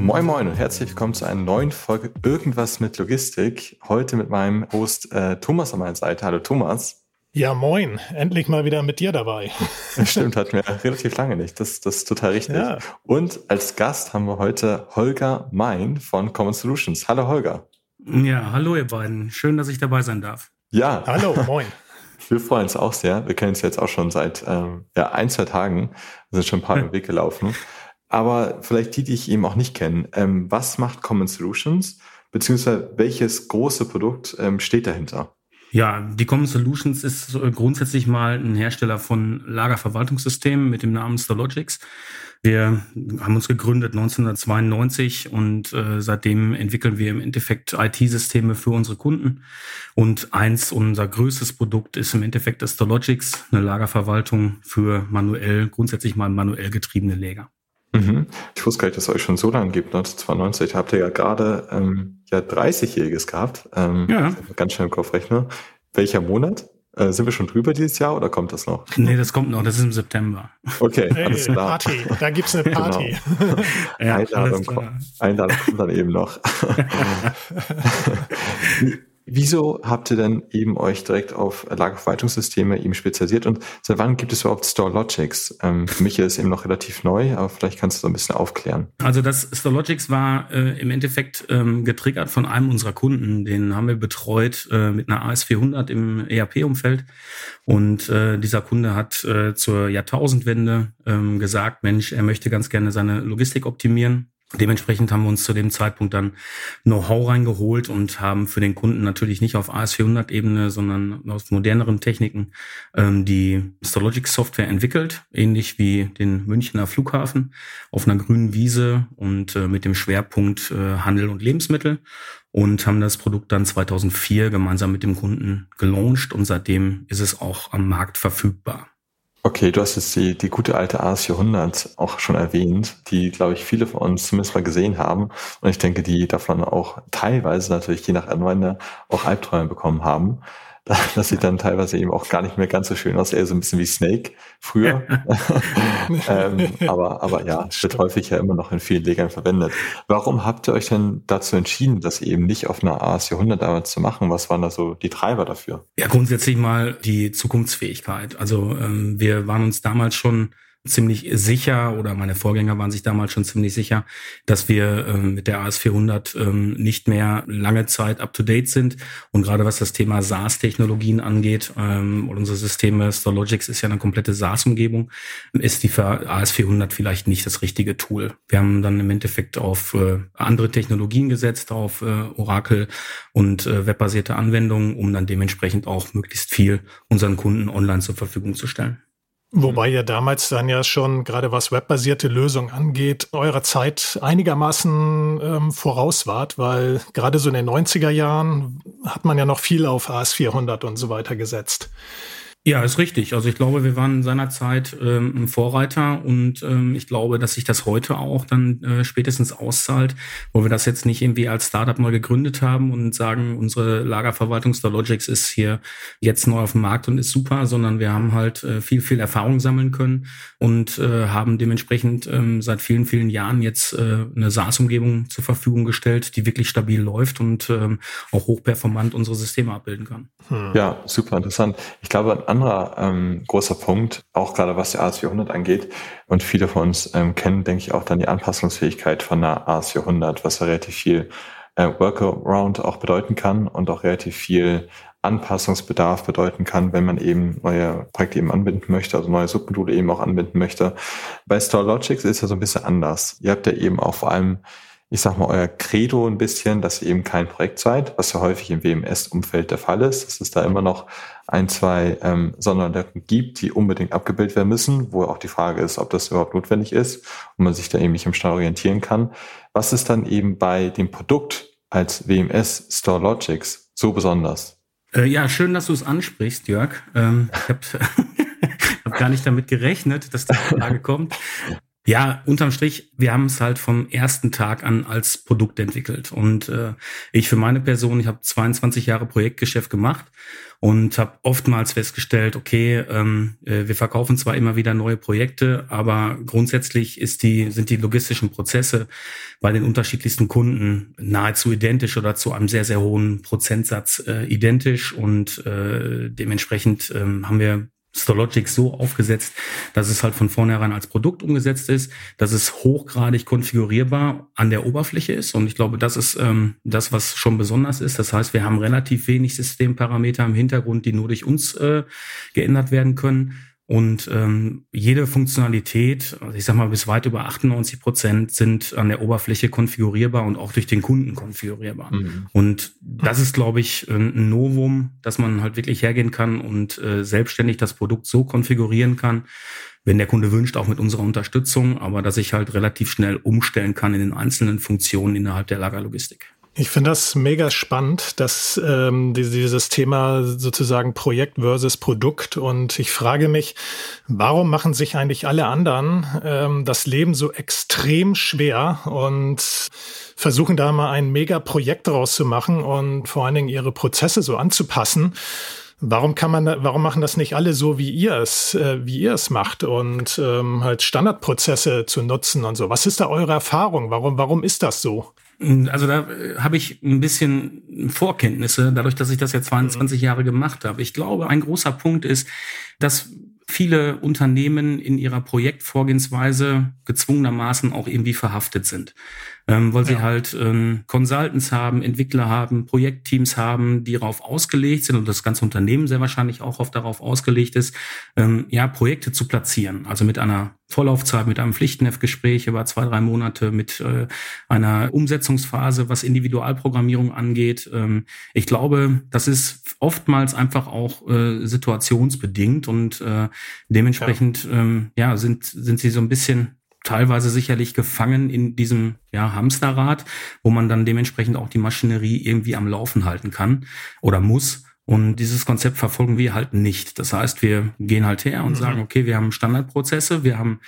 Moin Moin und herzlich willkommen zu einer neuen Folge Irgendwas mit Logistik. Heute mit meinem Host äh, Thomas an meiner Seite. Hallo Thomas. Ja, moin. Endlich mal wieder mit dir dabei. Stimmt, hatten wir relativ lange nicht. Das, das ist total richtig. Ja. Und als Gast haben wir heute Holger Mein von Common Solutions. Hallo Holger. Ja, hallo ihr beiden. Schön, dass ich dabei sein darf. Ja. Hallo, moin. Wir freuen uns auch sehr. Wir kennen uns jetzt auch schon seit ähm, ja, ein, zwei Tagen. Wir sind schon ein paar hm. Weg gelaufen. Aber vielleicht die, die ich eben auch nicht kenne. Ähm, was macht Common Solutions? Beziehungsweise welches große Produkt ähm, steht dahinter? Ja, die Common Solutions ist grundsätzlich mal ein Hersteller von Lagerverwaltungssystemen mit dem Namen Stologics. Wir haben uns gegründet 1992 und äh, seitdem entwickeln wir im Endeffekt IT-Systeme für unsere Kunden. Und eins unser größtes Produkt ist im Endeffekt das Stologics, eine Lagerverwaltung für manuell, grundsätzlich mal manuell getriebene Läger. Mhm. Ich wusste gar nicht, dass es euch schon so lange gibt, 1992. Habt ihr ja gerade ähm, ja 30-Jähriges gehabt. Ähm, ja. Ganz schnell im Kopf rechne. Welcher Monat? Äh, sind wir schon drüber dieses Jahr oder kommt das noch? Nee, das kommt noch, das ist im September. Okay, hey, alles klar. Party, da gibt's eine Party. Genau. ja, Einladung, Einladung kommt dann eben noch. Wieso habt ihr denn eben euch direkt auf Lagerverwaltungssysteme eben spezialisiert und seit wann gibt es überhaupt StoreLogics? Ähm, für mich ist es eben noch relativ neu, aber vielleicht kannst du so ein bisschen aufklären. Also das StoreLogics war äh, im Endeffekt ähm, getriggert von einem unserer Kunden. Den haben wir betreut äh, mit einer AS400 im ERP-Umfeld und äh, dieser Kunde hat äh, zur Jahrtausendwende ähm, gesagt, Mensch, er möchte ganz gerne seine Logistik optimieren Dementsprechend haben wir uns zu dem Zeitpunkt dann Know-how reingeholt und haben für den Kunden natürlich nicht auf AS400-Ebene, sondern aus moderneren Techniken ähm, die Stologic-Software entwickelt, ähnlich wie den Münchner Flughafen auf einer grünen Wiese und äh, mit dem Schwerpunkt äh, Handel und Lebensmittel und haben das Produkt dann 2004 gemeinsam mit dem Kunden gelauncht und seitdem ist es auch am Markt verfügbar. Okay, du hast jetzt die, die gute alte AS400 auch schon erwähnt, die, glaube ich, viele von uns zumindest mal gesehen haben. Und ich denke, die davon auch teilweise natürlich je nach Anwender auch Albträume bekommen haben. Das sieht dann teilweise eben auch gar nicht mehr ganz so schön aus, eher so ein bisschen wie Snake früher. ähm, aber, aber ja, es wird häufig ja immer noch in vielen Legern verwendet. Warum habt ihr euch denn dazu entschieden, das eben nicht auf einer AS400 damals zu machen? Was waren da so die Treiber dafür? Ja, grundsätzlich mal die Zukunftsfähigkeit. Also ähm, wir waren uns damals schon ziemlich sicher oder meine Vorgänger waren sich damals schon ziemlich sicher, dass wir ähm, mit der AS400 ähm, nicht mehr lange Zeit up-to-date sind. Und gerade was das Thema SaaS-Technologien angeht, ähm, unsere Systeme, Storlogix ist ja eine komplette SaaS-Umgebung, ist die für AS400 vielleicht nicht das richtige Tool. Wir haben dann im Endeffekt auf äh, andere Technologien gesetzt, auf äh, Oracle und äh, webbasierte Anwendungen, um dann dementsprechend auch möglichst viel unseren Kunden online zur Verfügung zu stellen. Wobei ja damals dann ja schon, gerade was webbasierte Lösungen angeht, eurer Zeit einigermaßen ähm, voraus wart, weil gerade so in den 90er Jahren hat man ja noch viel auf AS400 und so weiter gesetzt. Ja, ist richtig. Also ich glaube, wir waren seinerzeit ähm, ein Vorreiter und ähm, ich glaube, dass sich das heute auch dann äh, spätestens auszahlt, wo wir das jetzt nicht irgendwie als Startup mal gegründet haben und sagen, unsere Lagerverwaltung Starlogics ist hier jetzt neu auf dem Markt und ist super, sondern wir haben halt äh, viel, viel Erfahrung sammeln können und äh, haben dementsprechend ähm, seit vielen, vielen Jahren jetzt äh, eine SaaS-Umgebung zur Verfügung gestellt, die wirklich stabil läuft und ähm, auch hochperformant unsere Systeme abbilden kann. Hm. Ja, super interessant. Ich glaube, anderer ähm, großer Punkt, auch gerade was die AS400 angeht, und viele von uns ähm, kennen, denke ich, auch dann die Anpassungsfähigkeit von einer AS400, was ja relativ viel äh, Workaround auch bedeuten kann und auch relativ viel Anpassungsbedarf bedeuten kann, wenn man eben neue Projekte eben anbinden möchte, also neue Submodule eben auch anbinden möchte. Bei StoreLogics ist ja so ein bisschen anders. Ihr habt ja eben auch vor allem ich sag mal, euer Credo ein bisschen, dass ihr eben kein Projekt seid, was ja häufig im WMS-Umfeld der Fall ist, dass es da immer noch ein, zwei ähm, Sonderlöcken gibt, die unbedingt abgebildet werden müssen, wo auch die Frage ist, ob das überhaupt notwendig ist und man sich da eben nicht im Stall orientieren kann. Was ist dann eben bei dem Produkt als WMS Store Logics so besonders? Äh, ja, schön, dass du es ansprichst, Jörg. Ähm, ich habe hab gar nicht damit gerechnet, dass die Frage kommt. Ja, unterm Strich, wir haben es halt vom ersten Tag an als Produkt entwickelt. Und äh, ich für meine Person, ich habe 22 Jahre Projektgeschäft gemacht und habe oftmals festgestellt, okay, ähm, äh, wir verkaufen zwar immer wieder neue Projekte, aber grundsätzlich ist die, sind die logistischen Prozesse bei den unterschiedlichsten Kunden nahezu identisch oder zu einem sehr, sehr hohen Prozentsatz äh, identisch. Und äh, dementsprechend ähm, haben wir Storlogic so aufgesetzt, dass es halt von vornherein als Produkt umgesetzt ist, dass es hochgradig konfigurierbar an der Oberfläche ist. Und ich glaube, das ist ähm, das, was schon besonders ist. Das heißt, wir haben relativ wenig Systemparameter im Hintergrund, die nur durch uns äh, geändert werden können. Und ähm, jede Funktionalität, also ich sag mal bis weit über 98 Prozent, sind an der Oberfläche konfigurierbar und auch durch den Kunden konfigurierbar. Mhm. Und das ist, glaube ich, ein Novum, dass man halt wirklich hergehen kann und äh, selbstständig das Produkt so konfigurieren kann, wenn der Kunde wünscht, auch mit unserer Unterstützung, aber dass ich halt relativ schnell umstellen kann in den einzelnen Funktionen innerhalb der Lagerlogistik. Ich finde das mega spannend, dass ähm, dieses Thema sozusagen Projekt versus Produkt. Und ich frage mich, warum machen sich eigentlich alle anderen ähm, das Leben so extrem schwer und versuchen da mal ein mega Projekt draus zu machen und vor allen Dingen ihre Prozesse so anzupassen. Warum kann man, warum machen das nicht alle so, wie ihr es, äh, wie ihr es macht und ähm, halt Standardprozesse zu nutzen und so? Was ist da eure Erfahrung? Warum, warum ist das so? Also da äh, habe ich ein bisschen Vorkenntnisse, dadurch, dass ich das ja 22 mhm. Jahre gemacht habe. Ich glaube, ein großer Punkt ist, dass viele Unternehmen in ihrer Projektvorgehensweise gezwungenermaßen auch irgendwie verhaftet sind ähm, weil ja. sie halt ähm, Consultants haben, Entwickler haben, Projektteams haben, die darauf ausgelegt sind und das ganze Unternehmen sehr wahrscheinlich auch oft darauf ausgelegt ist, ähm, ja, Projekte zu platzieren. Also mit einer Vorlaufzeit, mit einem Pflichtenheftgespräch über zwei, drei Monate, mit äh, einer Umsetzungsphase, was Individualprogrammierung angeht. Ähm, ich glaube, das ist oftmals einfach auch äh, situationsbedingt und äh, dementsprechend ja. Ähm, ja sind sind sie so ein bisschen teilweise sicherlich gefangen in diesem ja, Hamsterrad, wo man dann dementsprechend auch die Maschinerie irgendwie am Laufen halten kann oder muss. Und dieses Konzept verfolgen wir halt nicht. Das heißt, wir gehen halt her und mhm. sagen, okay, wir haben Standardprozesse, wir haben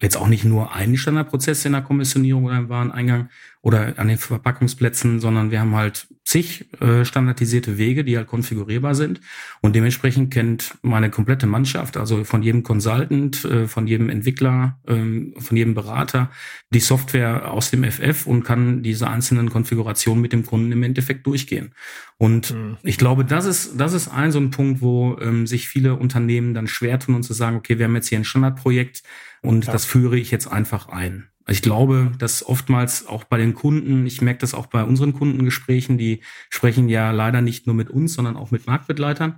jetzt auch nicht nur einen Standardprozess in der Kommissionierung oder im Wareneingang oder an den Verpackungsplätzen, sondern wir haben halt zig äh, standardisierte Wege, die halt konfigurierbar sind. Und dementsprechend kennt meine komplette Mannschaft, also von jedem Consultant, äh, von jedem Entwickler, ähm, von jedem Berater, die Software aus dem FF und kann diese einzelnen Konfigurationen mit dem Kunden im Endeffekt durchgehen. Und mhm. ich glaube, das ist, das ist ein so ein Punkt, wo ähm, sich viele Unternehmen dann schwer tun und zu sagen, okay, wir haben jetzt hier ein Standardprojekt, und ja. das führe ich jetzt einfach ein. Ich glaube, dass oftmals auch bei den Kunden, ich merke das auch bei unseren Kundengesprächen, die sprechen ja leider nicht nur mit uns, sondern auch mit Marktbegleitern.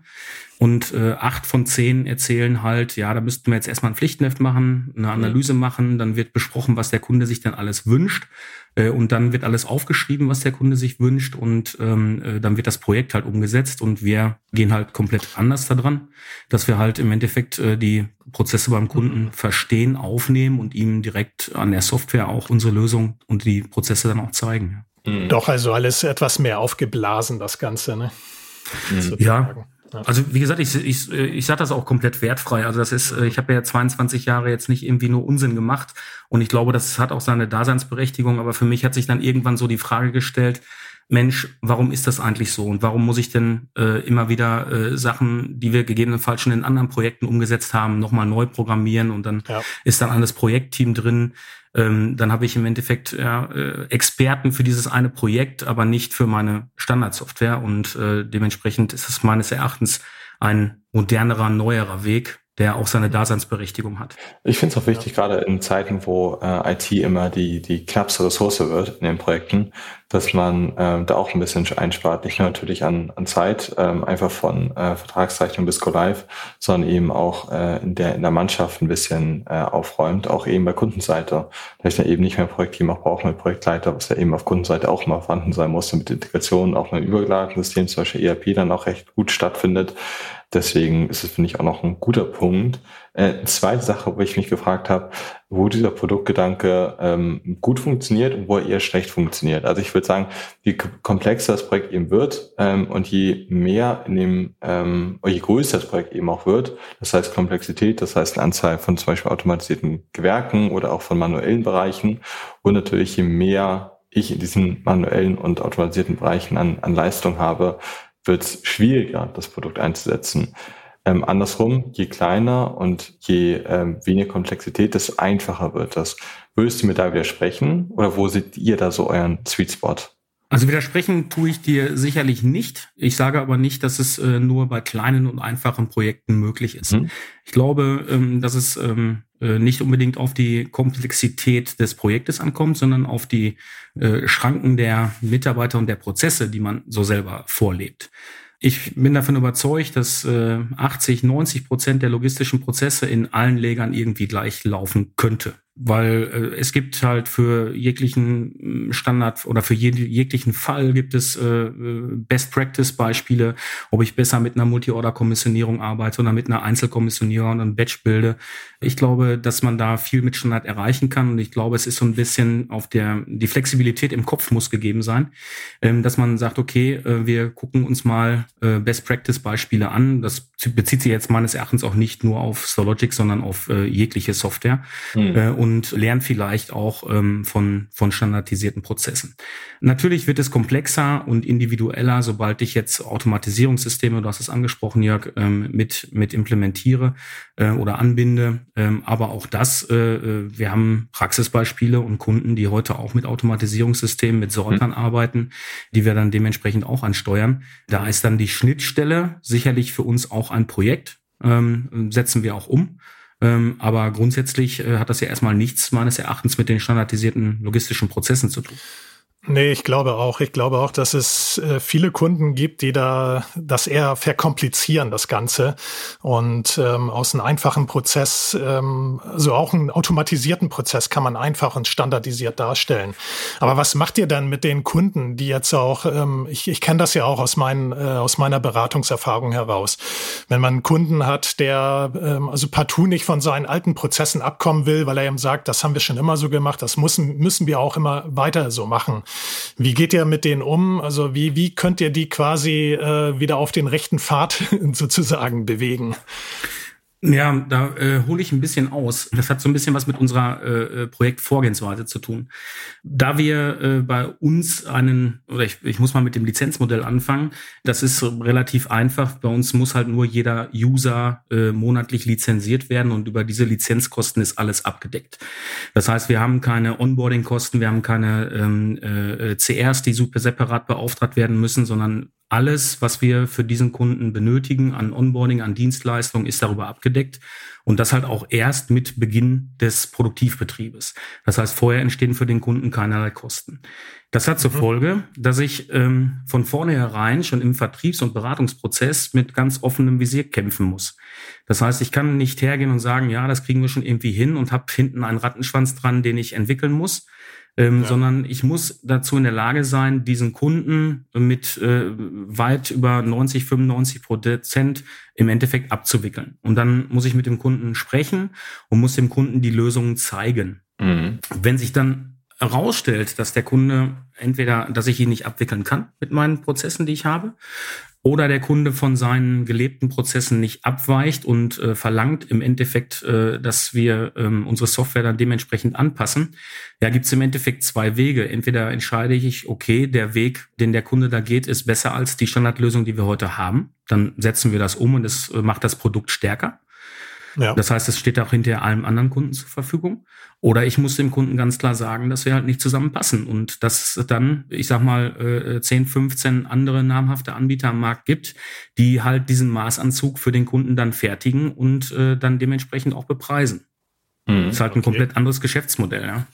Und äh, acht von zehn erzählen halt, ja, da müssten wir jetzt erstmal ein Pflichtenheft machen, eine Analyse machen, dann wird besprochen, was der Kunde sich dann alles wünscht. Äh, und dann wird alles aufgeschrieben, was der Kunde sich wünscht und ähm, äh, dann wird das Projekt halt umgesetzt und wir gehen halt komplett anders daran, dass wir halt im Endeffekt äh, die Prozesse beim Kunden mhm. verstehen, aufnehmen und ihm direkt an der Software auch unsere Lösung und die Prozesse dann auch zeigen. Mhm. Doch, also alles etwas mehr aufgeblasen, das Ganze, ne? Mhm. Ja, also wie gesagt, ich, ich, ich sage das auch komplett wertfrei. Also das ist, äh, ich habe ja 22 Jahre jetzt nicht irgendwie nur Unsinn gemacht und ich glaube, das hat auch seine Daseinsberechtigung. Aber für mich hat sich dann irgendwann so die Frage gestellt, Mensch, warum ist das eigentlich so? Und warum muss ich denn äh, immer wieder äh, Sachen, die wir gegebenenfalls schon in anderen Projekten umgesetzt haben, nochmal neu programmieren und dann ja. ist dann alles Projektteam drin. Ähm, dann habe ich im Endeffekt ja, äh, Experten für dieses eine Projekt, aber nicht für meine Standardsoftware. Und äh, dementsprechend ist es meines Erachtens ein modernerer, neuerer Weg, der auch seine Daseinsberechtigung hat. Ich finde es auch wichtig, ja. gerade in Zeiten, wo äh, IT immer die, die knappste Ressource wird in den Projekten, dass man ähm, da auch ein bisschen einspart. Nicht nur natürlich an, an Zeit, ähm, einfach von äh, Vertragszeichnung bis Go Live, sondern eben auch äh, in, der, in der Mannschaft ein bisschen äh, aufräumt, auch eben bei Kundenseite. Da ich dann eben nicht mehr ein Projektteam auch brauche, mit Projektleiter, was ja eben auf Kundenseite auch mal vorhanden sein muss, damit Integration auch mit Überlagensystem, zum Beispiel ERP, dann auch recht gut stattfindet. Deswegen ist es, finde ich, auch noch ein guter Punkt. Äh, zweite Sache, wo ich mich gefragt habe, wo dieser Produktgedanke ähm, gut funktioniert und wo er eher schlecht funktioniert. Also ich würde sagen, je komplexer das Projekt eben wird ähm, und je mehr in dem, ähm, je größer das Projekt eben auch wird, das heißt Komplexität, das heißt eine Anzahl von zum Beispiel automatisierten Gewerken oder auch von manuellen Bereichen und natürlich je mehr ich in diesen manuellen und automatisierten Bereichen an, an Leistung habe, wird es schwieriger, das Produkt einzusetzen. Ähm, andersrum, je kleiner und je ähm, weniger Komplexität, desto einfacher wird das. Würdest du mir da widersprechen oder wo seht ihr da so euren Sweet Spot? Also widersprechen tue ich dir sicherlich nicht. Ich sage aber nicht, dass es äh, nur bei kleinen und einfachen Projekten möglich ist. Mhm. Ich glaube, ähm, dass es ähm, äh, nicht unbedingt auf die Komplexität des Projektes ankommt, sondern auf die äh, Schranken der Mitarbeiter und der Prozesse, die man so selber vorlebt. Ich bin davon überzeugt, dass äh, 80, 90 Prozent der logistischen Prozesse in allen Lägern irgendwie gleich laufen könnte weil äh, es gibt halt für jeglichen mm, Standard oder für jed jeglichen Fall gibt es äh, äh, Best Practice Beispiele, ob ich besser mit einer Multi-Order-Kommissionierung arbeite oder mit einer Einzelkommissionierung und einem Batch bilde. Ich glaube, dass man da viel mit Standard erreichen kann und ich glaube, es ist so ein bisschen auf der die Flexibilität im Kopf muss gegeben sein, ähm, dass man sagt, okay, äh, wir gucken uns mal äh, Best Practice Beispiele an. Das bezieht sich jetzt meines Erachtens auch nicht nur auf Stologic, sondern auf äh, jegliche Software. Mhm und lernt vielleicht auch ähm, von, von standardisierten Prozessen. Natürlich wird es komplexer und individueller, sobald ich jetzt Automatisierungssysteme, du hast es angesprochen, Jörg, ähm, mit, mit implementiere äh, oder anbinde. Ähm, aber auch das, äh, äh, wir haben Praxisbeispiele und Kunden, die heute auch mit Automatisierungssystemen, mit Sortern mhm. arbeiten, die wir dann dementsprechend auch ansteuern. Da ist dann die Schnittstelle sicherlich für uns auch ein Projekt, ähm, setzen wir auch um. Ähm, aber grundsätzlich äh, hat das ja erstmal nichts meines Erachtens mit den standardisierten logistischen Prozessen zu tun. Nee, ich glaube auch. Ich glaube auch, dass es äh, viele Kunden gibt, die da das eher verkomplizieren, das Ganze. Und ähm, aus einem einfachen Prozess, ähm, also auch einen automatisierten Prozess kann man einfach und standardisiert darstellen. Aber was macht ihr dann mit den Kunden, die jetzt auch, ähm, ich, ich kenne das ja auch aus, meinen, äh, aus meiner Beratungserfahrung heraus, wenn man einen Kunden hat, der ähm, also partout nicht von seinen alten Prozessen abkommen will, weil er ihm sagt, das haben wir schon immer so gemacht, das müssen, müssen wir auch immer weiter so machen wie geht ihr mit denen um? Also wie, wie könnt ihr die quasi äh, wieder auf den rechten Pfad sozusagen bewegen? Ja, da äh, hole ich ein bisschen aus. Das hat so ein bisschen was mit unserer äh, äh, Projektvorgehensweise zu tun. Da wir äh, bei uns einen, oder ich, ich muss mal mit dem Lizenzmodell anfangen, das ist relativ einfach. Bei uns muss halt nur jeder User äh, monatlich lizenziert werden und über diese Lizenzkosten ist alles abgedeckt. Das heißt, wir haben keine Onboarding-Kosten, wir haben keine ähm, äh, CRs, die super separat beauftragt werden müssen, sondern alles, was wir für diesen Kunden benötigen an Onboarding, an Dienstleistungen, ist darüber abgedeckt. Und das halt auch erst mit Beginn des Produktivbetriebes. Das heißt, vorher entstehen für den Kunden keinerlei Kosten. Das hat zur mhm. Folge, dass ich ähm, von vornherein schon im Vertriebs- und Beratungsprozess mit ganz offenem Visier kämpfen muss. Das heißt, ich kann nicht hergehen und sagen, ja, das kriegen wir schon irgendwie hin und habe hinten einen Rattenschwanz dran, den ich entwickeln muss, ähm, ja. sondern ich muss dazu in der Lage sein, diesen Kunden mit äh, weit über 90, 95 Prozent im Endeffekt abzuwickeln. Und dann muss ich mit dem Kunden sprechen und muss dem Kunden die Lösungen zeigen. Mhm. Wenn sich dann herausstellt, dass der Kunde entweder, dass ich ihn nicht abwickeln kann mit meinen Prozessen, die ich habe, oder der Kunde von seinen gelebten Prozessen nicht abweicht und äh, verlangt im Endeffekt, äh, dass wir ähm, unsere Software dann dementsprechend anpassen. Ja, gibt es im Endeffekt zwei Wege. Entweder entscheide ich, okay, der Weg, den der Kunde da geht, ist besser als die Standardlösung, die wir heute haben. Dann setzen wir das um und es äh, macht das Produkt stärker. Ja. Das heißt, es steht auch hinter allem anderen Kunden zur Verfügung. Oder ich muss dem Kunden ganz klar sagen, dass wir halt nicht zusammenpassen und dass es dann, ich sag mal, 10, äh, 15 andere namhafte Anbieter am Markt gibt, die halt diesen Maßanzug für den Kunden dann fertigen und äh, dann dementsprechend auch bepreisen. Mhm, das ist halt ein okay. komplett anderes Geschäftsmodell, ja.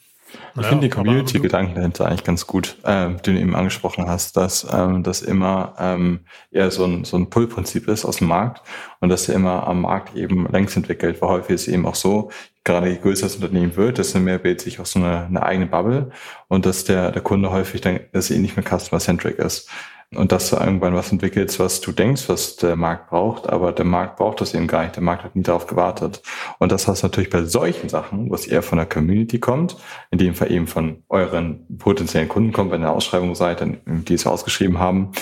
Ich ja, finde die Community-Gedanken dahinter eigentlich ganz gut, äh, den du eben angesprochen hast, dass ähm, das immer ähm, eher so ein, so ein Pull-Prinzip ist aus dem Markt und dass er immer am Markt eben längst entwickelt, weil häufig ist es eben auch so, gerade je größer das Unternehmen wird, desto mehr bildet sich auch so eine, eine eigene Bubble und dass der, der Kunde häufig dann, dass er eh nicht mehr customer-centric ist und dass du irgendwann was entwickelst, was du denkst, was der Markt braucht, aber der Markt braucht das eben gar nicht. Der Markt hat nie darauf gewartet. Und das hast du natürlich bei solchen Sachen, was eher von der Community kommt, in dem Fall eben von euren potenziellen Kunden kommt, wenn ihr Ausschreibung seid, die es ausgeschrieben haben,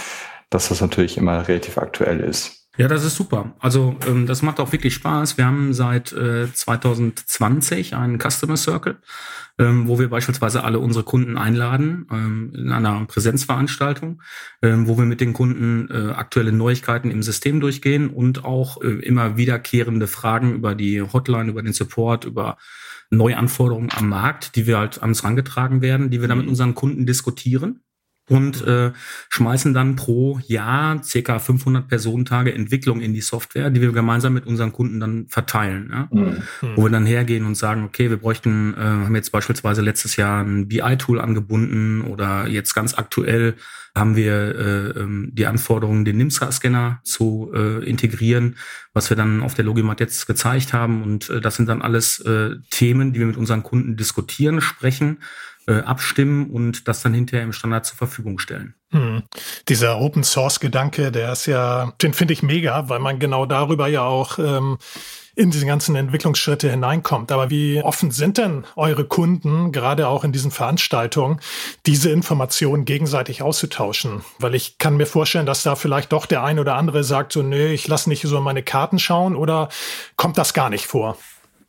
dass das natürlich immer relativ aktuell ist. Ja, das ist super. Also ähm, das macht auch wirklich Spaß. Wir haben seit äh, 2020 einen Customer Circle, ähm, wo wir beispielsweise alle unsere Kunden einladen ähm, in einer Präsenzveranstaltung, ähm, wo wir mit den Kunden äh, aktuelle Neuigkeiten im System durchgehen und auch äh, immer wiederkehrende Fragen über die Hotline, über den Support, über Neuanforderungen am Markt, die wir halt an uns rangetragen werden, die wir dann mit mhm. unseren Kunden diskutieren und äh, schmeißen dann pro Jahr circa 500 Personentage Entwicklung in die Software, die wir gemeinsam mit unseren Kunden dann verteilen. Ja? Mhm. Wo wir dann hergehen und sagen, okay, wir bräuchten, äh, haben jetzt beispielsweise letztes Jahr ein BI-Tool angebunden oder jetzt ganz aktuell haben wir äh, ähm, die Anforderungen, den NIMSA-Scanner zu äh, integrieren, was wir dann auf der Logimat jetzt gezeigt haben. Und äh, das sind dann alles äh, Themen, die wir mit unseren Kunden diskutieren, sprechen äh, abstimmen und das dann hinterher im Standard zur Verfügung stellen. Hm. Dieser Open Source Gedanke, der ist ja, den finde ich mega, weil man genau darüber ja auch ähm, in diese ganzen Entwicklungsschritte hineinkommt. Aber wie offen sind denn eure Kunden, gerade auch in diesen Veranstaltungen, diese Informationen gegenseitig auszutauschen? Weil ich kann mir vorstellen, dass da vielleicht doch der ein oder andere sagt, so, nö, ich lasse nicht so meine Karten schauen oder kommt das gar nicht vor?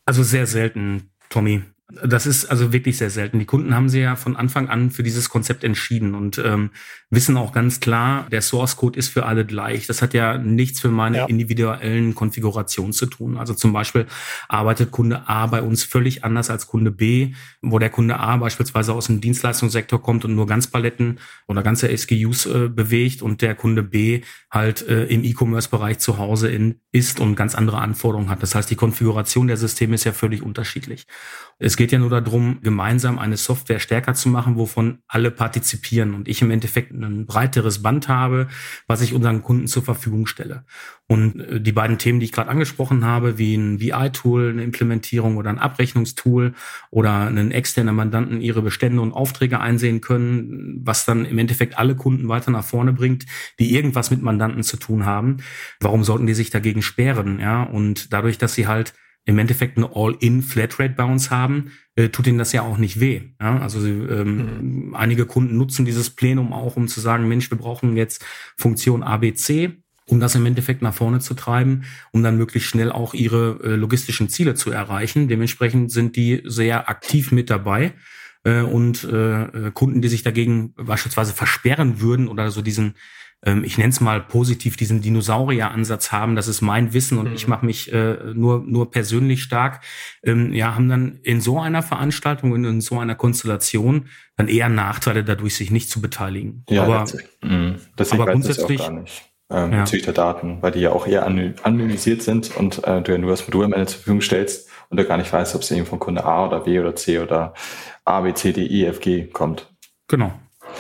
Also sehr selten, Tommy. Das ist also wirklich sehr selten. Die Kunden haben sich ja von Anfang an für dieses Konzept entschieden und ähm, wissen auch ganz klar, der Source Code ist für alle gleich. Das hat ja nichts für meine ja. individuellen Konfigurationen zu tun. Also zum Beispiel arbeitet Kunde A bei uns völlig anders als Kunde B, wo der Kunde A beispielsweise aus dem Dienstleistungssektor kommt und nur ganz Paletten oder ganze SKUs äh, bewegt und der Kunde B halt äh, im E-Commerce-Bereich zu Hause in, ist und ganz andere Anforderungen hat. Das heißt, die Konfiguration der Systeme ist ja völlig unterschiedlich. Es geht ja nur darum, gemeinsam eine Software stärker zu machen, wovon alle partizipieren und ich im Endeffekt ein breiteres Band habe, was ich unseren Kunden zur Verfügung stelle. Und äh, die beiden Themen, die ich gerade angesprochen habe, wie ein VI-Tool, eine Implementierung oder ein Abrechnungstool oder einen externen Mandanten ihre Bestände und Aufträge einsehen können, was dann im Endeffekt alle Kunden weiter nach vorne bringt, die irgendwas mit Mandanten zu tun haben. Warum sollten die sich dagegen sperren? Ja, und dadurch, dass sie halt im Endeffekt eine All-in-Flatrate bei uns haben, äh, tut ihnen das ja auch nicht weh. Ja? Also ähm, mhm. einige Kunden nutzen dieses Plenum auch, um zu sagen, Mensch, wir brauchen jetzt Funktion ABC, um das im Endeffekt nach vorne zu treiben, um dann möglichst schnell auch ihre äh, logistischen Ziele zu erreichen. Dementsprechend sind die sehr aktiv mit dabei. Äh, und äh, äh Kunden, die sich dagegen beispielsweise versperren würden oder so diesen ähm, ich nenne es mal positiv, diesen Dinosaurier-Ansatz haben, das ist mein Wissen und mhm. ich mache mich äh, nur, nur persönlich stark, ähm, ja, haben dann in so einer Veranstaltung und in so einer Konstellation dann eher Nachteile dadurch, sich nicht zu beteiligen. Ja, aber, mhm. deswegen aber grundsätzlich, auch gar nicht. Ähm, ja. bezüglich der Daten, weil die ja auch eher anonymisiert sind und äh, du ja nur das Modul am Ende zur Verfügung stellst und du gar nicht weißt, ob es eben von Kunde A oder B oder C oder A, B, C, D, E, F, G kommt. Genau.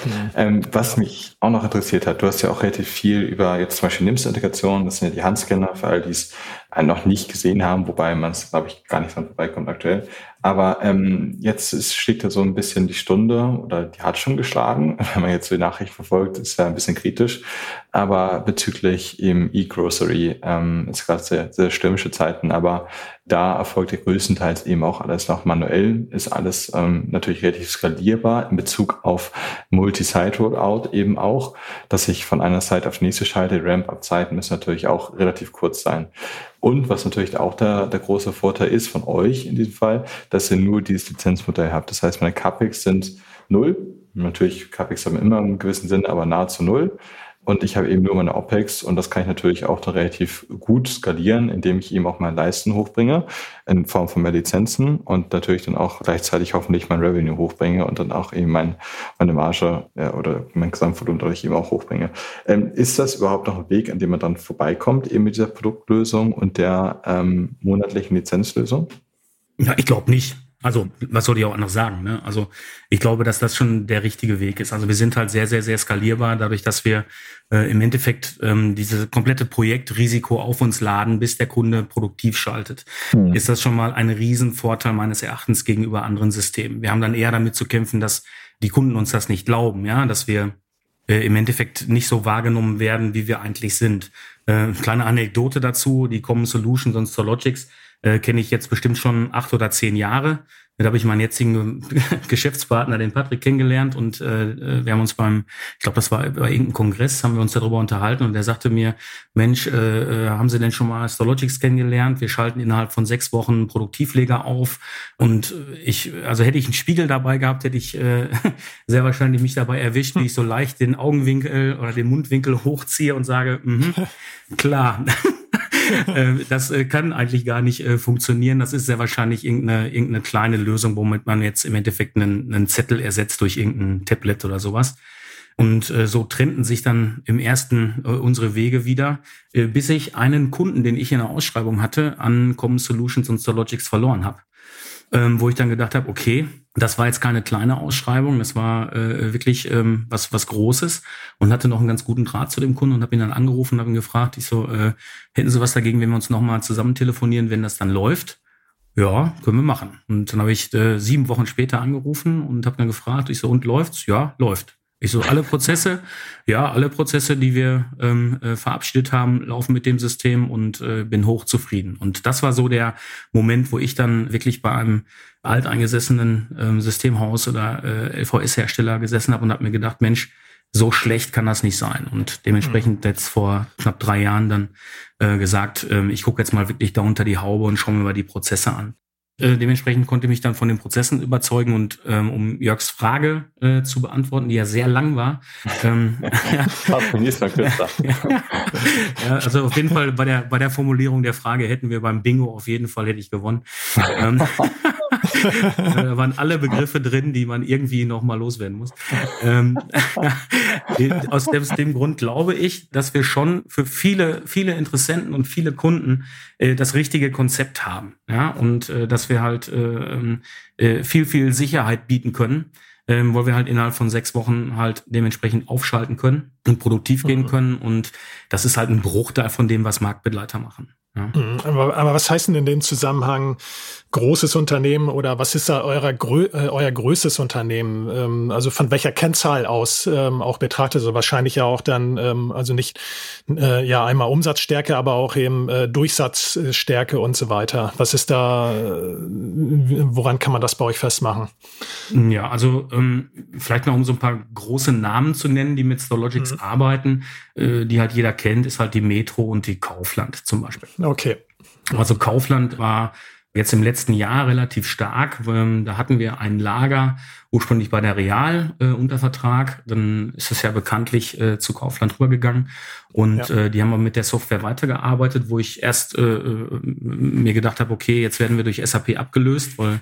Mhm. Ähm, was mich auch noch interessiert hat, du hast ja auch relativ viel über jetzt zum Beispiel NIMS-Integration, das sind ja die Handscanner für all die es noch nicht gesehen haben, wobei man es, glaube ich, gar nicht dran vorbeikommt aktuell. Aber ähm, jetzt ist, schlägt ja so ein bisschen die Stunde oder die hat schon geschlagen. Wenn man jetzt die Nachricht verfolgt, ist ja ein bisschen kritisch. Aber bezüglich im E-Grocery ähm, ist gerade sehr, sehr stürmische Zeiten, aber da erfolgt ja größtenteils eben auch alles noch manuell, ist alles ähm, natürlich relativ skalierbar in Bezug auf Multi-Site-Rollout eben auch, dass ich von einer Seite auf die nächste schalte. Ramp-Up-Zeiten müssen natürlich auch relativ kurz sein. Und was natürlich auch der, der große Vorteil ist von euch in diesem Fall, dass ihr nur dieses Lizenzmodell habt. Das heißt, meine CAPEX sind null. Natürlich, CAPEX haben immer einen gewissen Sinn, aber nahezu null. Und ich habe eben nur meine OPEX und das kann ich natürlich auch dann relativ gut skalieren, indem ich eben auch meine Leisten hochbringe in Form von mehr Lizenzen und natürlich dann auch gleichzeitig hoffentlich mein Revenue hochbringe und dann auch eben mein, meine Marge ja, oder mein Gesamtvolumen dadurch eben auch hochbringe. Ähm, ist das überhaupt noch ein Weg, an dem man dann vorbeikommt, eben mit dieser Produktlösung und der ähm, monatlichen Lizenzlösung? Ja, ich glaube nicht. Also, was soll ich auch anders sagen? Ne? Also, ich glaube, dass das schon der richtige Weg ist. Also, wir sind halt sehr, sehr, sehr skalierbar, dadurch, dass wir äh, im Endeffekt ähm, diese komplette Projektrisiko auf uns laden, bis der Kunde produktiv schaltet. Mhm. Ist das schon mal ein Riesenvorteil meines Erachtens gegenüber anderen Systemen. Wir haben dann eher damit zu kämpfen, dass die Kunden uns das nicht glauben, ja, dass wir äh, im Endeffekt nicht so wahrgenommen werden, wie wir eigentlich sind. Äh, kleine Anekdote dazu, die Common Solutions und Stologics äh, kenne ich jetzt bestimmt schon acht oder zehn Jahre. Da habe ich meinen jetzigen Geschäftspartner, den Patrick, kennengelernt und äh, wir haben uns beim, ich glaube, das war bei irgendeinem Kongress, haben wir uns darüber unterhalten und der sagte mir, Mensch, äh, äh, haben Sie denn schon mal Stologics kennengelernt? Wir schalten innerhalb von sechs Wochen Produktivleger auf und ich, also hätte ich einen Spiegel dabei gehabt, hätte ich äh, sehr wahrscheinlich mich dabei erwischt, wie ich so leicht den Augenwinkel oder den Mundwinkel hochziehe und sage, mh, klar. Äh, das äh, kann eigentlich gar nicht äh, funktionieren. Das ist sehr wahrscheinlich irgendeine, irgendeine kleine Lösung, womit man jetzt im Endeffekt einen, einen Zettel ersetzt durch irgendein Tablet oder sowas. Und so trennten sich dann im ersten unsere Wege wieder, bis ich einen Kunden, den ich in der Ausschreibung hatte, an Common Solutions und Stologics verloren habe ähm, wo ich dann gedacht habe, okay, das war jetzt keine kleine Ausschreibung, das war äh, wirklich ähm, was was Großes und hatte noch einen ganz guten Draht zu dem Kunden und habe ihn dann angerufen und habe ihn gefragt, ich so, äh, hätten Sie was dagegen, wenn wir uns nochmal zusammen telefonieren, wenn das dann läuft? Ja, können wir machen. Und dann habe ich äh, sieben Wochen später angerufen und habe dann gefragt, ich so, und läuft's? Ja, läuft. Ich so, alle Prozesse, ja, alle Prozesse, die wir ähm, äh, verabschiedet haben, laufen mit dem System und äh, bin hochzufrieden. Und das war so der Moment, wo ich dann wirklich bei einem alteingesessenen ähm, Systemhaus oder äh, LVS-Hersteller gesessen habe und habe mir gedacht, Mensch, so schlecht kann das nicht sein. Und dementsprechend mhm. jetzt vor knapp drei Jahren dann äh, gesagt, äh, ich gucke jetzt mal wirklich da unter die Haube und schaue mir mal die Prozesse an. Äh, dementsprechend konnte ich mich dann von den Prozessen überzeugen und ähm, um Jörgs Frage äh, zu beantworten, die ja sehr lang war. ähm, ja, also auf jeden Fall bei der bei der Formulierung der Frage hätten wir beim Bingo auf jeden Fall hätte ich gewonnen. ähm, da waren alle Begriffe drin, die man irgendwie noch mal loswerden muss. Ähm, aus dem, dem, Grund glaube ich, dass wir schon für viele, viele Interessenten und viele Kunden äh, das richtige Konzept haben. Ja, und äh, dass wir halt äh, ähm, äh, viel, viel Sicherheit bieten können. Ähm, weil wir halt innerhalb von sechs Wochen halt dementsprechend aufschalten können und produktiv gehen mhm. können. Und das ist halt ein Bruchteil von dem, was Marktbegleiter machen. Ja. Mhm. Aber, aber was heißt denn in dem Zusammenhang großes Unternehmen oder was ist da euer, grö äh, euer größtes Unternehmen? Ähm, also von welcher Kennzahl aus ähm, auch betrachtet? Also wahrscheinlich ja auch dann, ähm, also nicht äh, ja einmal Umsatzstärke, aber auch eben äh, Durchsatzstärke und so weiter. Was ist da, äh, woran kann man das bei euch festmachen? Ja, also ähm, vielleicht noch um so ein paar große Namen zu nennen, die mit Stologics mhm. arbeiten, die halt jeder kennt, ist halt die Metro und die Kaufland zum Beispiel. Okay. Also Kaufland war jetzt im letzten Jahr relativ stark. Ähm, da hatten wir ein Lager ursprünglich bei der Real äh, unter Vertrag. Dann ist es ja bekanntlich äh, zu Kaufland rübergegangen. Und ja. äh, die haben wir mit der Software weitergearbeitet, wo ich erst äh, äh mir gedacht habe, okay, jetzt werden wir durch SAP abgelöst, weil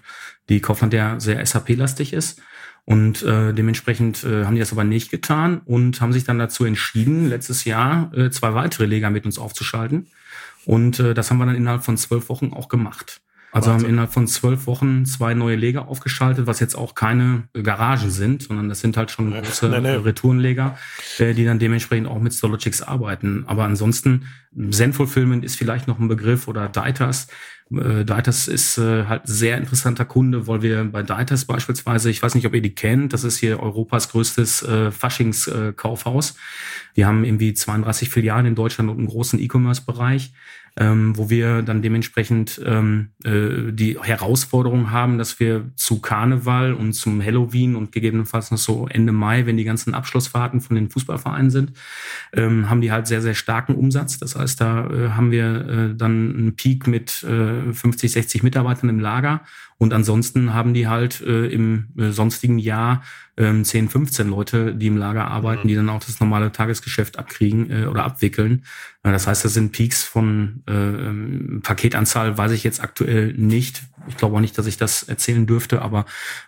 die Kaufland ja sehr SAP-lastig ist. Und äh, dementsprechend äh, haben die das aber nicht getan und haben sich dann dazu entschieden, letztes Jahr äh, zwei weitere Leger mit uns aufzuschalten. Und äh, das haben wir dann innerhalb von zwölf Wochen auch gemacht. Also Wahnsinn. haben innerhalb von zwölf Wochen zwei neue Leger aufgeschaltet, was jetzt auch keine Garagen sind, sondern das sind halt schon große nee, nee. Retourenleger, äh, die dann dementsprechend auch mit Stologics arbeiten. Aber ansonsten, Zen-Fulfillment ist vielleicht noch ein Begriff oder Daitas. Äh, Daitas ist äh, halt sehr interessanter Kunde, weil wir bei Daitas beispielsweise, ich weiß nicht, ob ihr die kennt, das ist hier Europas größtes Faschingskaufhaus. Die haben irgendwie 32 Filialen in Deutschland und einen großen E-Commerce-Bereich ähm, wo wir dann dementsprechend ähm, äh, die Herausforderung haben, dass wir zu Karneval und zum Halloween und gegebenenfalls noch so Ende Mai, wenn die ganzen Abschlussfahrten von den Fußballvereinen sind, ähm, haben die halt sehr, sehr starken Umsatz. Das heißt, da äh, haben wir äh, dann einen Peak mit äh, 50, 60 Mitarbeitern im Lager und ansonsten haben die halt äh, im äh, sonstigen Jahr ähm, 10, 15 Leute, die im Lager arbeiten, mhm. die dann auch das normale Tagesgeschäft abkriegen äh, oder abwickeln. Äh, das heißt, das sind Peaks von äh, ähm, Paketanzahl, weiß ich jetzt aktuell nicht. Ich glaube auch nicht, dass ich das erzählen dürfte, aber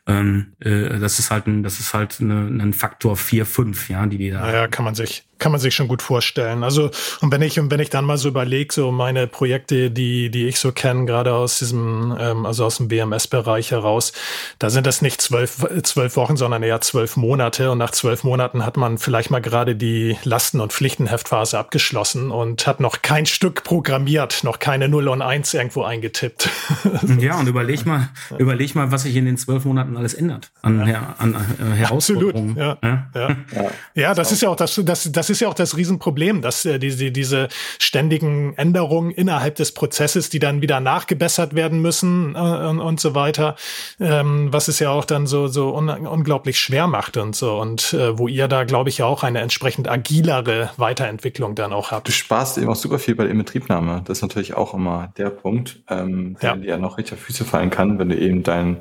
ähm, äh, das ist halt ein, das ist halt eine, ein Faktor 4, 5, ja, die die da. Naja, kann man sich kann man sich schon gut vorstellen. Also, und wenn ich, und wenn ich dann mal so überlege, so meine Projekte, die, die ich so kenne, gerade aus diesem, ähm, also aus dem BMS-Bereich heraus, da sind das nicht zwölf, zwölf Wochen, sondern eher zwölf Monate. Und nach zwölf Monaten hat man vielleicht mal gerade die Lasten- und Pflichtenheftphase abgeschlossen und hat noch kein Stück programmiert, noch keine 0 und 1 irgendwo eingetippt. ja, und überleg mal, überleg mal, was sich in den zwölf Monaten alles ändert an, ja. an, an äh, Herausforderungen. Absolut, ja. Ja, ja. ja. ja das ist ja auch das, das, das ist ja auch das Riesenproblem, dass äh, diese, diese ständigen Änderungen innerhalb des Prozesses, die dann wieder nachgebessert werden müssen äh, und, und so weiter, ähm, was es ja auch dann so, so un unglaublich schwer macht und so. Und äh, wo ihr da, glaube ich, ja auch eine entsprechend agilere Weiterentwicklung dann auch habt. Du sparst eben auch super viel bei der Inbetriebnahme. Das ist natürlich auch immer der Punkt, ähm, der ja. dir ja noch richtig auf Füße fallen kann, wenn du eben dein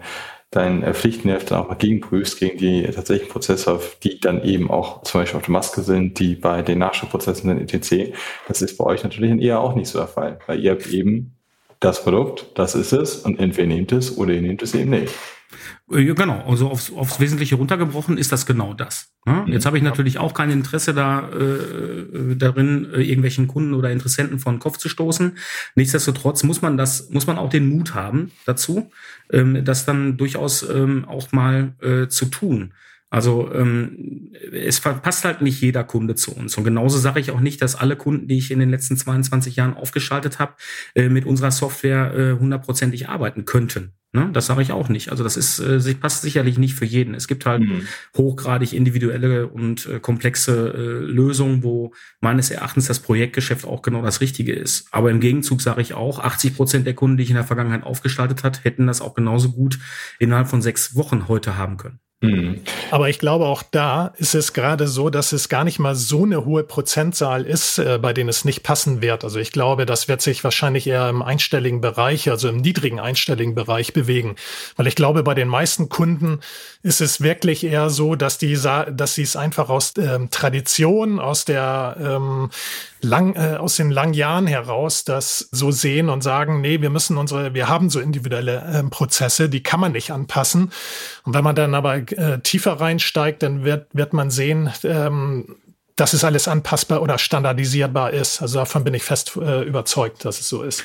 dein äh, Pflichtenheft dann auch mal gegenprüfst gegen die tatsächlichen Prozesse, die dann eben auch zum Beispiel auf der Maske sind, die bei den Nachschubprozessen sind, etc. Das ist bei euch natürlich eher auch nicht so der Fall, weil ihr habt eben das Produkt, das ist es und entweder nehmt es oder ihr nehmt es eben nicht. Äh, genau, also aufs, aufs Wesentliche runtergebrochen ist das genau das. Ne? Jetzt habe ich natürlich auch kein Interesse da äh, darin, äh, irgendwelchen Kunden oder Interessenten vor den Kopf zu stoßen. Nichtsdestotrotz muss man das, muss man auch den Mut haben dazu, ähm, das dann durchaus ähm, auch mal äh, zu tun. Also ähm, es passt halt nicht jeder Kunde zu uns. Und genauso sage ich auch nicht, dass alle Kunden, die ich in den letzten 22 Jahren aufgeschaltet habe, äh, mit unserer Software äh, hundertprozentig arbeiten könnten. Ne? Das sage ich auch nicht. Also das ist, äh, passt sicherlich nicht für jeden. Es gibt halt mhm. hochgradig individuelle und äh, komplexe äh, Lösungen, wo meines Erachtens das Projektgeschäft auch genau das Richtige ist. Aber im Gegenzug sage ich auch, 80 Prozent der Kunden, die ich in der Vergangenheit aufgestaltet hat, hätten das auch genauso gut innerhalb von sechs Wochen heute haben können. Mhm. Aber ich glaube, auch da ist es gerade so, dass es gar nicht mal so eine hohe Prozentzahl ist, äh, bei denen es nicht passen wird. Also ich glaube, das wird sich wahrscheinlich eher im einstelligen Bereich, also im niedrigen einstelligen Bereich bewegen. Weil ich glaube, bei den meisten Kunden ist es wirklich eher so, dass die, dass sie es einfach aus ähm, Tradition, aus der ähm, lang, äh, aus den langen Jahren heraus das so sehen und sagen, nee, wir müssen unsere, wir haben so individuelle äh, Prozesse, die kann man nicht anpassen. Und wenn man dann aber äh, tiefer reinsteigt, dann wird, wird man sehen, ähm, dass es alles anpassbar oder standardisierbar ist. Also davon bin ich fest äh, überzeugt, dass es so ist.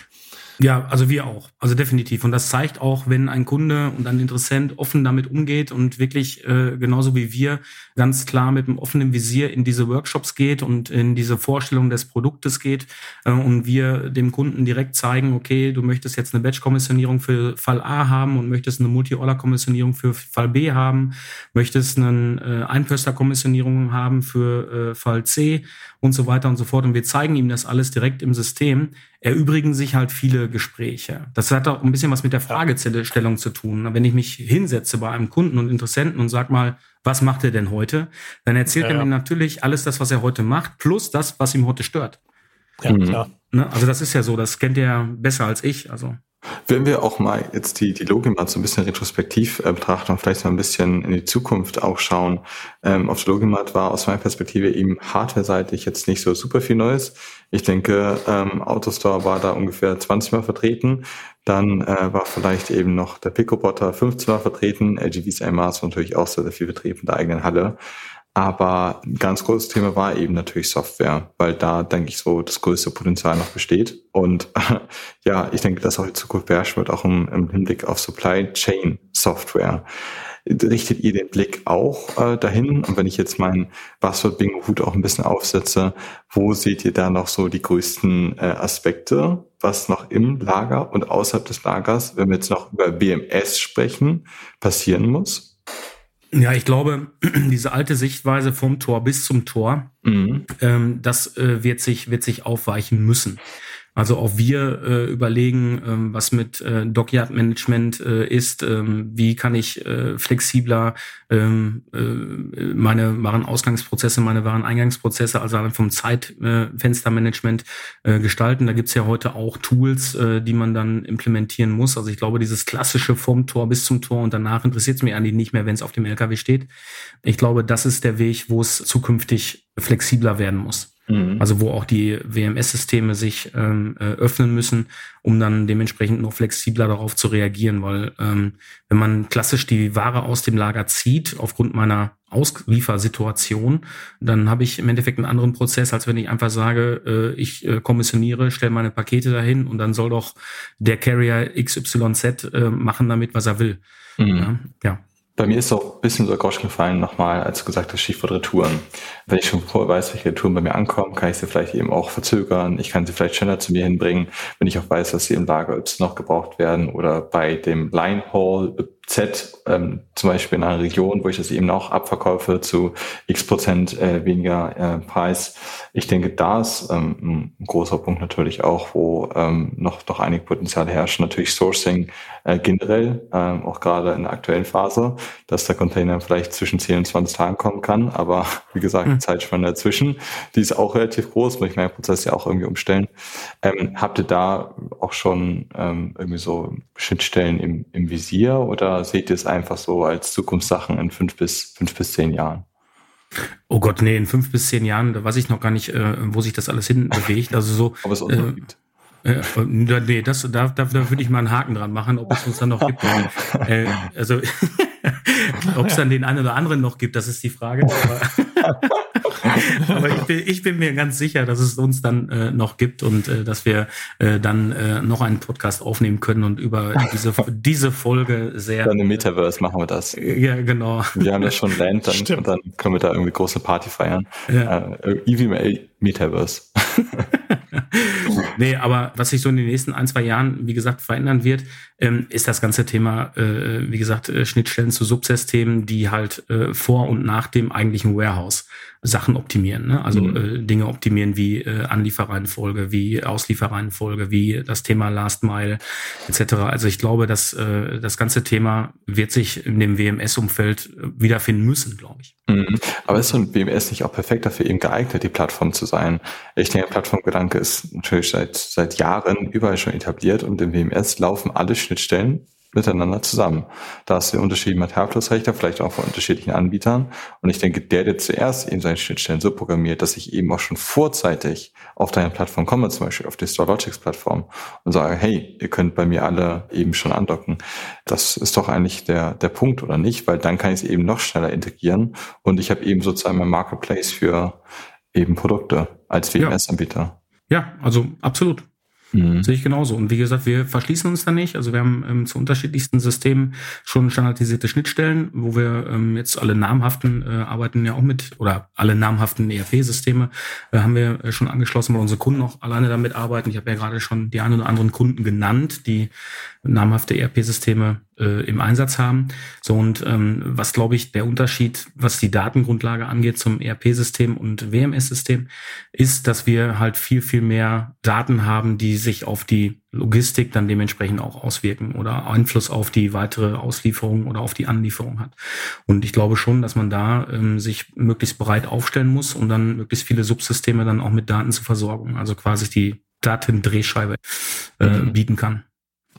Ja, also wir auch. Also definitiv. Und das zeigt auch, wenn ein Kunde und ein Interessent offen damit umgeht und wirklich äh, genauso wie wir ganz klar mit einem offenen Visier in diese Workshops geht und in diese Vorstellung des Produktes geht äh, und wir dem Kunden direkt zeigen, okay, du möchtest jetzt eine Batch-Kommissionierung für Fall A haben und möchtest eine Multi-Order-Kommissionierung für Fall B haben, möchtest eine äh, Einpöster-Kommissionierung haben für äh, Fall C und so weiter und so fort. Und wir zeigen ihm das alles direkt im System erübrigen sich halt viele Gespräche. Das hat auch ein bisschen was mit der Fragestellung zu tun. Wenn ich mich hinsetze bei einem Kunden und Interessenten und sag mal, was macht er denn heute? Dann erzählt ja, er mir natürlich alles das, was er heute macht, plus das, was ihm heute stört. Ja, klar. Ne? Also das ist ja so, das kennt er besser als ich. Also. Wenn wir auch mal jetzt die, die Logik mal so ein bisschen retrospektiv äh, betrachten und vielleicht mal ein bisschen in die Zukunft auch schauen. Ähm, auf der Logimat war aus meiner Perspektive eben hardware-seitig jetzt nicht so super viel Neues. Ich denke, ähm, Autostore war da ungefähr 20 Mal vertreten. Dann äh, war vielleicht eben noch der Picobotter 15 Mal vertreten. LGVs MRs war natürlich auch sehr, sehr viel betrieben in der eigenen Halle. Aber ein ganz großes Thema war eben natürlich Software, weil da, denke ich, so das größte Potenzial noch besteht. Und ja, ich denke, dass auch die Zukunft beherrscht wird, auch im, im Hinblick auf Supply Chain Software. Richtet ihr den Blick auch äh, dahin? Und wenn ich jetzt meinen Buzzword-Bingo-Hut auch ein bisschen aufsetze, wo seht ihr da noch so die größten äh, Aspekte, was noch im Lager und außerhalb des Lagers, wenn wir jetzt noch über BMS sprechen, passieren muss? Ja, ich glaube, diese alte Sichtweise vom Tor bis zum Tor, mhm. ähm, das äh, wird sich wird sich aufweichen müssen. Also auch wir äh, überlegen, ähm, was mit äh, Dockyard Management äh, ist, ähm, wie kann ich äh, flexibler ähm, äh, meine Warenausgangsprozesse, meine Wareneingangsprozesse, also vom Zeitfenstermanagement äh, gestalten. Da gibt's ja heute auch Tools, äh, die man dann implementieren muss. Also ich glaube, dieses klassische vom Tor bis zum Tor und danach interessiert es mich eigentlich nicht mehr, wenn es auf dem LKW steht. Ich glaube, das ist der Weg, wo es zukünftig flexibler werden muss. Mhm. Also wo auch die WMS-Systeme sich ähm, äh, öffnen müssen, um dann dementsprechend noch flexibler darauf zu reagieren. Weil ähm, wenn man klassisch die Ware aus dem Lager zieht, aufgrund meiner Ausliefersituation, dann habe ich im Endeffekt einen anderen Prozess, als wenn ich einfach sage, äh, ich äh, kommissioniere, stelle meine Pakete dahin und dann soll doch der Carrier XYZ äh, machen damit, was er will. Mhm. Ja, ja. Bei mir ist auch ein bisschen so Grosch gefallen nochmal, als du gesagt hast, Stichwort Retouren. Wenn ich schon vorher weiß, welche Retouren bei mir ankommen, kann ich sie vielleicht eben auch verzögern. Ich kann sie vielleicht schneller zu mir hinbringen, wenn ich auch weiß, dass sie im Lager Y noch gebraucht werden oder bei dem Line Haul Z, ähm, zum Beispiel in einer Region, wo ich das eben auch abverkaufe zu x Prozent äh, weniger äh, Preis. Ich denke, da ist ähm, ein großer Punkt natürlich auch, wo ähm, noch, noch einige Potenziale herrschen. Natürlich Sourcing äh, generell, äh, auch gerade in der aktuellen Phase, dass der Container vielleicht zwischen 10 und 20 Tagen kommen kann. Aber wie gesagt, mhm. die Zeitspanne dazwischen, die ist auch relativ groß, muss ich meinen Prozess ja auch irgendwie umstellen. Ähm, habt ihr da auch schon ähm, irgendwie so Schnittstellen im, im Visier oder seht ihr es einfach so als Zukunftssachen in fünf bis, fünf bis zehn Jahren? Oh Gott, nee, in fünf bis zehn Jahren, da weiß ich noch gar nicht, äh, wo sich das alles hin bewegt. Also so. Ob es uns noch äh, gibt. Äh, nee, das, da, da, da würde ich mal einen Haken dran machen, ob es uns dann noch gibt. äh, also, ob es dann den einen oder anderen noch gibt, das ist die Frage. Aber, aber ich, bin, ich bin mir ganz sicher, dass es uns dann äh, noch gibt und äh, dass wir äh, dann äh, noch einen Podcast aufnehmen können und über diese, diese Folge sehr. Dann im Metaverse machen wir das. Ja, genau. Wir haben ja schon Land dann, und dann können wir da irgendwie große Party feiern. Ja. Äh, EVMA Metaverse. nee, aber was sich so in den nächsten ein, zwei Jahren, wie gesagt, verändern wird, ähm, ist das ganze Thema, äh, wie gesagt, äh, Schnittstellen zu Subsystemen, die halt äh, vor und nach dem eigentlichen Warehouse Sachen optimieren. Ne? Also mhm. äh, Dinge optimieren wie äh, Anlieferreihenfolge, wie Auslieferreihenfolge, wie das Thema Last Mile etc. Also ich glaube, dass äh, das ganze Thema wird sich in dem WMS-Umfeld wiederfinden müssen, glaube ich. Mhm. Aber ist so ein WMS nicht auch perfekt dafür eben geeignet, die Plattform zu sein? Ich denke, Plattformgedanke ist natürlich seit, seit Jahren überall schon etabliert und im WMS laufen alle Schnittstellen miteinander zusammen. Da hast du unterschiedliche Materialflussrechte, vielleicht auch von unterschiedlichen Anbietern. Und ich denke, der, der zuerst eben seine Schnittstellen so programmiert, dass ich eben auch schon vorzeitig auf deine Plattform komme, zum Beispiel auf die StoreLogics Plattform und sage, hey, ihr könnt bei mir alle eben schon andocken. Das ist doch eigentlich der, der Punkt, oder nicht? Weil dann kann ich es eben noch schneller integrieren und ich habe eben sozusagen mein Marketplace für eben Produkte als WMS-Anbieter. Ja. Ja, also absolut. Mhm. Sehe ich genauso. Und wie gesagt, wir verschließen uns da nicht. Also wir haben ähm, zu unterschiedlichsten Systemen schon standardisierte Schnittstellen, wo wir ähm, jetzt alle namhaften äh, arbeiten ja auch mit oder alle namhaften ERP-Systeme äh, haben wir äh, schon angeschlossen, weil unsere Kunden auch alleine damit arbeiten. Ich habe ja gerade schon die ein oder anderen Kunden genannt, die namhafte ERP-Systeme äh, im Einsatz haben. So und ähm, was glaube ich der Unterschied, was die Datengrundlage angeht zum ERP-System und WMS-System, ist, dass wir halt viel viel mehr Daten haben, die sich auf die Logistik dann dementsprechend auch auswirken oder Einfluss auf die weitere Auslieferung oder auf die Anlieferung hat. Und ich glaube schon, dass man da ähm, sich möglichst breit aufstellen muss, um dann möglichst viele Subsysteme dann auch mit Daten zu versorgen, also quasi die Datendrehscheibe äh, mhm. bieten kann.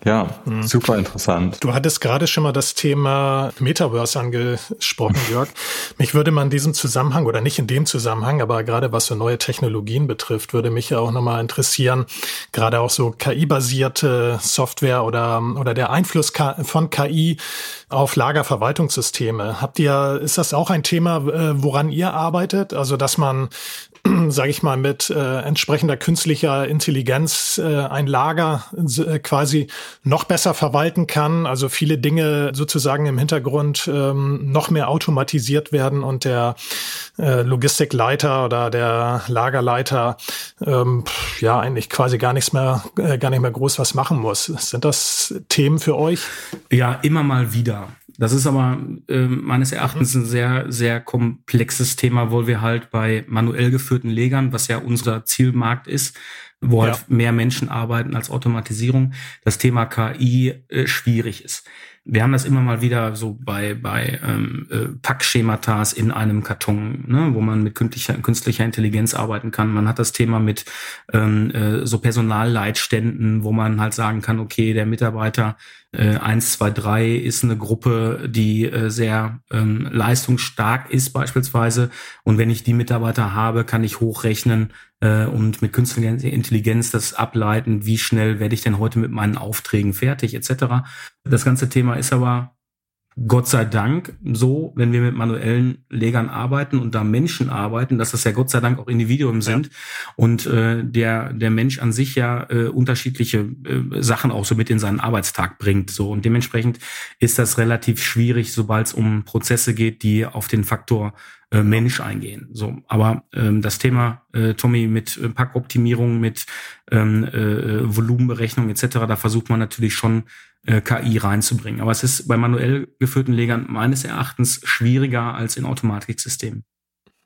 Ja, mhm. super interessant. Du hattest gerade schon mal das Thema Metaverse angesprochen, Jörg. mich würde man in diesem Zusammenhang oder nicht in dem Zusammenhang, aber gerade was so neue Technologien betrifft, würde mich ja auch nochmal interessieren, gerade auch so KI-basierte Software oder, oder der Einfluss von KI auf Lagerverwaltungssysteme. Habt ihr, ist das auch ein Thema, äh, woran ihr arbeitet? Also, dass man sage ich mal, mit äh, entsprechender künstlicher Intelligenz äh, ein Lager äh, quasi noch besser verwalten kann. Also viele Dinge sozusagen im Hintergrund ähm, noch mehr automatisiert werden und der äh, Logistikleiter oder der Lagerleiter ähm, ja eigentlich quasi gar nichts mehr, äh, gar nicht mehr groß was machen muss. Sind das Themen für euch? Ja, immer mal wieder. Das ist aber äh, meines Erachtens ein sehr, sehr komplexes Thema, wo wir halt bei manuell geführten Legern, was ja unser Zielmarkt ist, wo halt ja. halt mehr Menschen arbeiten als Automatisierung, das Thema KI äh, schwierig ist. Wir haben das immer mal wieder so bei, bei ähm, äh, Packschematas in einem Karton, ne, wo man mit künstlicher, künstlicher Intelligenz arbeiten kann. Man hat das Thema mit ähm, äh, so Personalleitständen, wo man halt sagen kann, okay, der Mitarbeiter äh, 1, 2, 3 ist eine Gruppe, die äh, sehr ähm, leistungsstark ist beispielsweise. Und wenn ich die Mitarbeiter habe, kann ich hochrechnen, äh, und mit künstlicher Intelligenz das ableiten, wie schnell werde ich denn heute mit meinen Aufträgen fertig etc. Das ganze Thema ist aber Gott sei Dank so, wenn wir mit manuellen Legern arbeiten und da Menschen arbeiten, dass das ja Gott sei Dank auch Individuen sind ja. und äh, der der Mensch an sich ja äh, unterschiedliche äh, Sachen auch so mit in seinen Arbeitstag bringt so und dementsprechend ist das relativ schwierig, sobald es um Prozesse geht, die auf den Faktor äh, Mensch eingehen. So, aber ähm, das Thema äh, Tommy mit äh, Packoptimierung, mit ähm, äh, Volumenberechnung etc. Da versucht man natürlich schon äh, KI reinzubringen. Aber es ist bei manuell geführten Legern meines Erachtens schwieriger als in Automatiksystemen.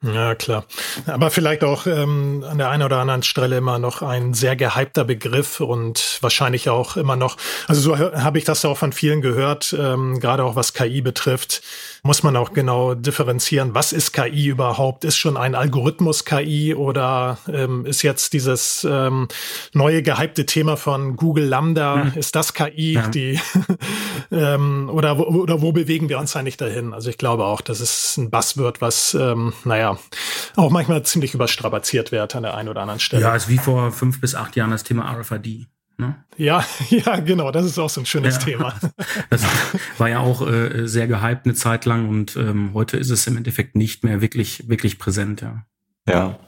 Ja, klar. Aber vielleicht auch ähm, an der einen oder anderen Stelle immer noch ein sehr gehypter Begriff und wahrscheinlich auch immer noch, also so habe ich das auch von vielen gehört, ähm, gerade auch was KI betrifft, muss man auch genau differenzieren, was ist KI überhaupt? Ist schon ein Algorithmus KI oder ähm, ist jetzt dieses ähm, neue gehypte Thema von Google Lambda, ja. ist das KI, ja. die ähm, oder, wo, oder wo bewegen wir uns eigentlich dahin? Also ich glaube auch, das ist ein Buzzword, was, ähm, naja, auch manchmal ziemlich überstrapaziert wird an der einen oder anderen Stelle. Ja, ist wie vor fünf bis acht Jahren das Thema RFID. Ne? Ja, ja, genau, das ist auch so ein schönes ja. Thema. Das war ja auch äh, sehr gehypt eine Zeit lang und ähm, heute ist es im Endeffekt nicht mehr wirklich, wirklich präsent, ja. Ja,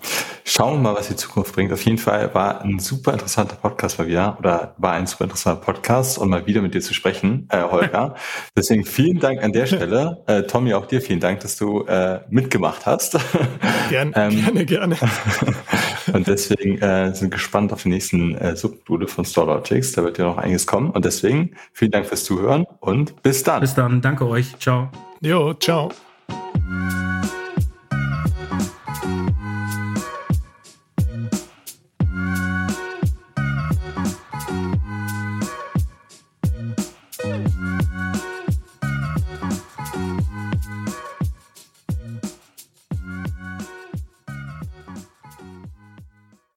schauen wir mal, was die Zukunft bringt. Auf jeden Fall war ein super interessanter Podcast mal wieder oder war ein super interessanter Podcast und mal wieder mit dir zu sprechen, äh, Holger. Deswegen vielen Dank an der Stelle. Äh, Tommy, auch dir vielen Dank, dass du äh, mitgemacht hast. Gerne, ähm, gerne, gerne. und deswegen äh, sind gespannt auf die nächsten äh, Submodule von StoreLogics. Da wird ja noch einiges kommen. Und deswegen vielen Dank fürs Zuhören und bis dann. Bis dann. Danke euch. Ciao. Jo, ciao.